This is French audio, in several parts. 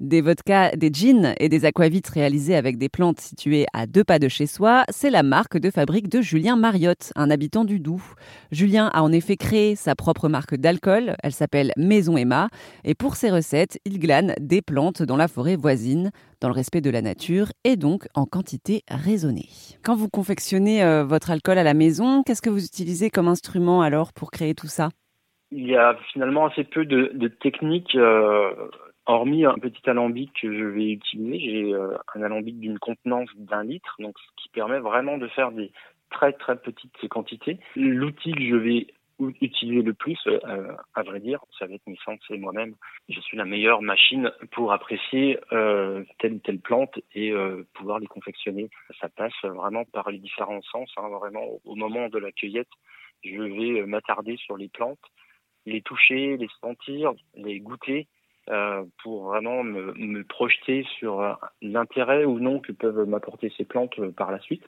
Des vodkas, des gins et des aquavits réalisés avec des plantes situées à deux pas de chez soi, c'est la marque de fabrique de Julien Mariotte, un habitant du Doubs. Julien a en effet créé sa propre marque d'alcool, elle s'appelle Maison Emma, et pour ses recettes, il glane des plantes dans la forêt voisine, dans le respect de la nature et donc en quantité raisonnée. Quand vous confectionnez euh, votre alcool à la maison, qu'est-ce que vous utilisez comme instrument alors pour créer tout ça? Il y a finalement assez peu de, techniques. Euh, Hormis un petit alambic que je vais utiliser, j'ai euh, un alambic d'une contenance d'un litre, donc ce qui permet vraiment de faire des très très petites quantités. L'outil que je vais utiliser le plus, euh, à vrai dire, ça va être mes sens et moi-même. Je suis la meilleure machine pour apprécier euh, telle ou telle plante et pouvoir les confectionner. Ça passe vraiment par les différents sens. Hein, vraiment, au moment de la cueillette, je vais m'attarder sur les plantes, les toucher, les sentir, les goûter euh, pour vraiment me, projeter sur euh, l'intérêt ou non que peuvent m'apporter ces plantes euh, par la suite.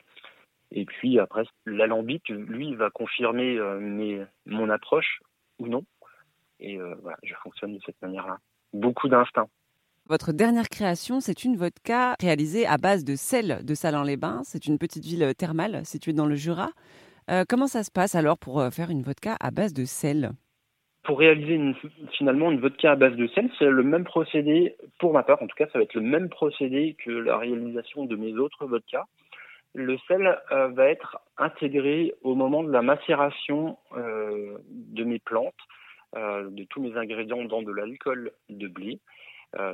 Et puis après, l'alambic, lui, va confirmer mon approche ou non. Et voilà, je fonctionne de cette manière-là. Beaucoup d'instinct. Votre dernière création, c'est une vodka réalisée à base de sel de Salins-les-Bains. C'est une petite ville thermale située dans le Jura. comment ça se passe alors pour faire une vodka à base de sel? Pour réaliser une, finalement une vodka à base de sel, c'est le même procédé, pour ma part en tout cas, ça va être le même procédé que la réalisation de mes autres vodkas. Le sel euh, va être intégré au moment de la macération euh, de mes plantes, euh, de tous mes ingrédients dans de l'alcool de blé.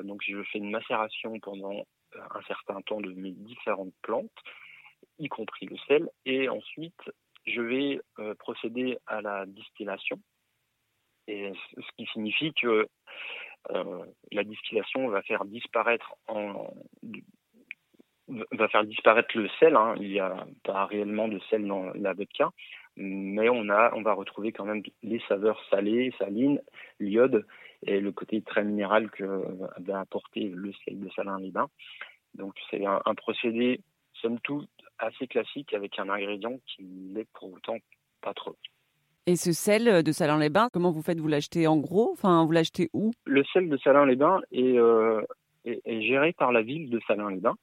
donc je fais une macération pendant un certain temps de mes différentes plantes, y compris le sel, et ensuite je vais procéder à la distillation ce qui signifie que euh, la distillation va faire disparaître le sel. Hein. Il n'y a pas réellement de sel dans la vodka, mais on va retrouver quand même les saveurs salées, salines, l'iode et le côté très minéral que va apporter le sel de Salin-les-Bains. Donc c'est un, procédé, somme toute, assez classique avec un ingrédient qui l'est pour autant pas trop. Et ce sel de Salins-les-Bains, comment vous faites Vous l'achetez en gros? Enfin, vous l'achetez où? Le sel de Salins-les-Bains est, euh, est, géré par la ville de Salins-les-Bains,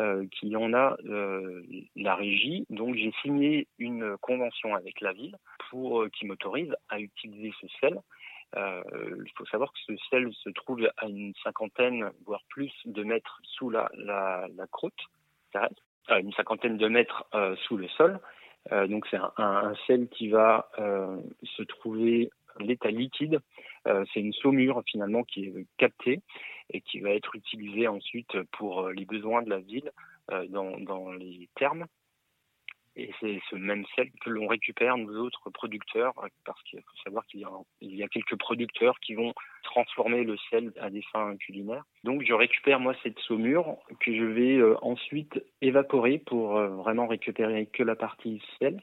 euh, qui en a euh, la régie. Donc, j'ai signé une convention avec la ville pour qui m'autorise à utiliser ce sel. il faut savoir que ce sel se trouve à une cinquantaine, voire plus, de mètres sous la, la, croûte à une cinquantaine de mètres sous le sol. Euh, donc c'est un, sel qui va euh, se trouver l'état liquide. Euh, c'est une saumure finalement qui est captée et qui va être utilisée ensuite pour les besoins de la ville dans, dans les thermes et c'est ce même sel que l'on récupère nous autres producteurs, parce qu'il faut savoir qu'il y, a, quelques producteurs qui vont transformer le sel à des fins culinaires. Donc je récupère moi cette saumure que je vais euh, ensuite évaporer pour euh, vraiment récupérer que la partie sel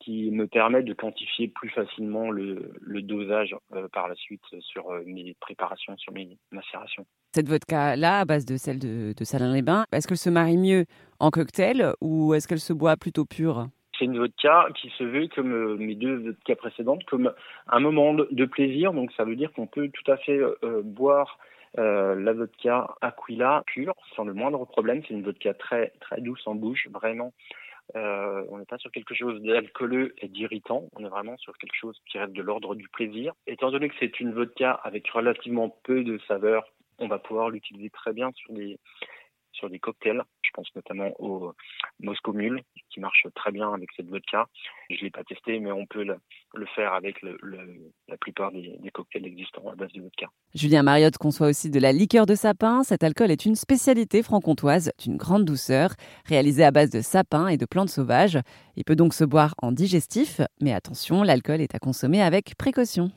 qui me permet de quantifier plus facilement le, dosage euh, par la suite sur euh, mes préparations, sur mes macérations. Cette vodka-là, à base de celle de, de Salin-les-Bains, est-ce qu'elle se marie mieux en cocktail ou est-ce qu'elle se boit plutôt pure c'est une vodka qui se veut comme euh, mes deux vodkas précédentes, comme un moment de plaisir. Donc ça veut dire qu'on peut tout à fait boire la vodka Aquila pure sans le moindre problème. C'est une vodka très très douce en bouche, vraiment euh, on n'est pas sur quelque chose d'alcooleux et d'irritant, on est vraiment sur quelque chose qui reste de l'ordre du plaisir. Étant donné que c'est une vodka avec relativement peu de saveur, on va pouvoir l'utiliser très bien sur des sur des cocktails. Je pense notamment au Moscow Mule, qui marche très bien avec cette vodka. Je ne l'ai pas testé, mais on peut le, faire avec la plupart des, cocktails existants à base de vodka. Julien Mariotte conçoit aussi de la liqueur de sapin. Cet alcool est une spécialité franc-comtoise d'une grande douceur, réalisée à base de sapin et de plantes sauvages. Il peut donc se boire en digestif, mais attention, l'alcool est à consommer avec précaution.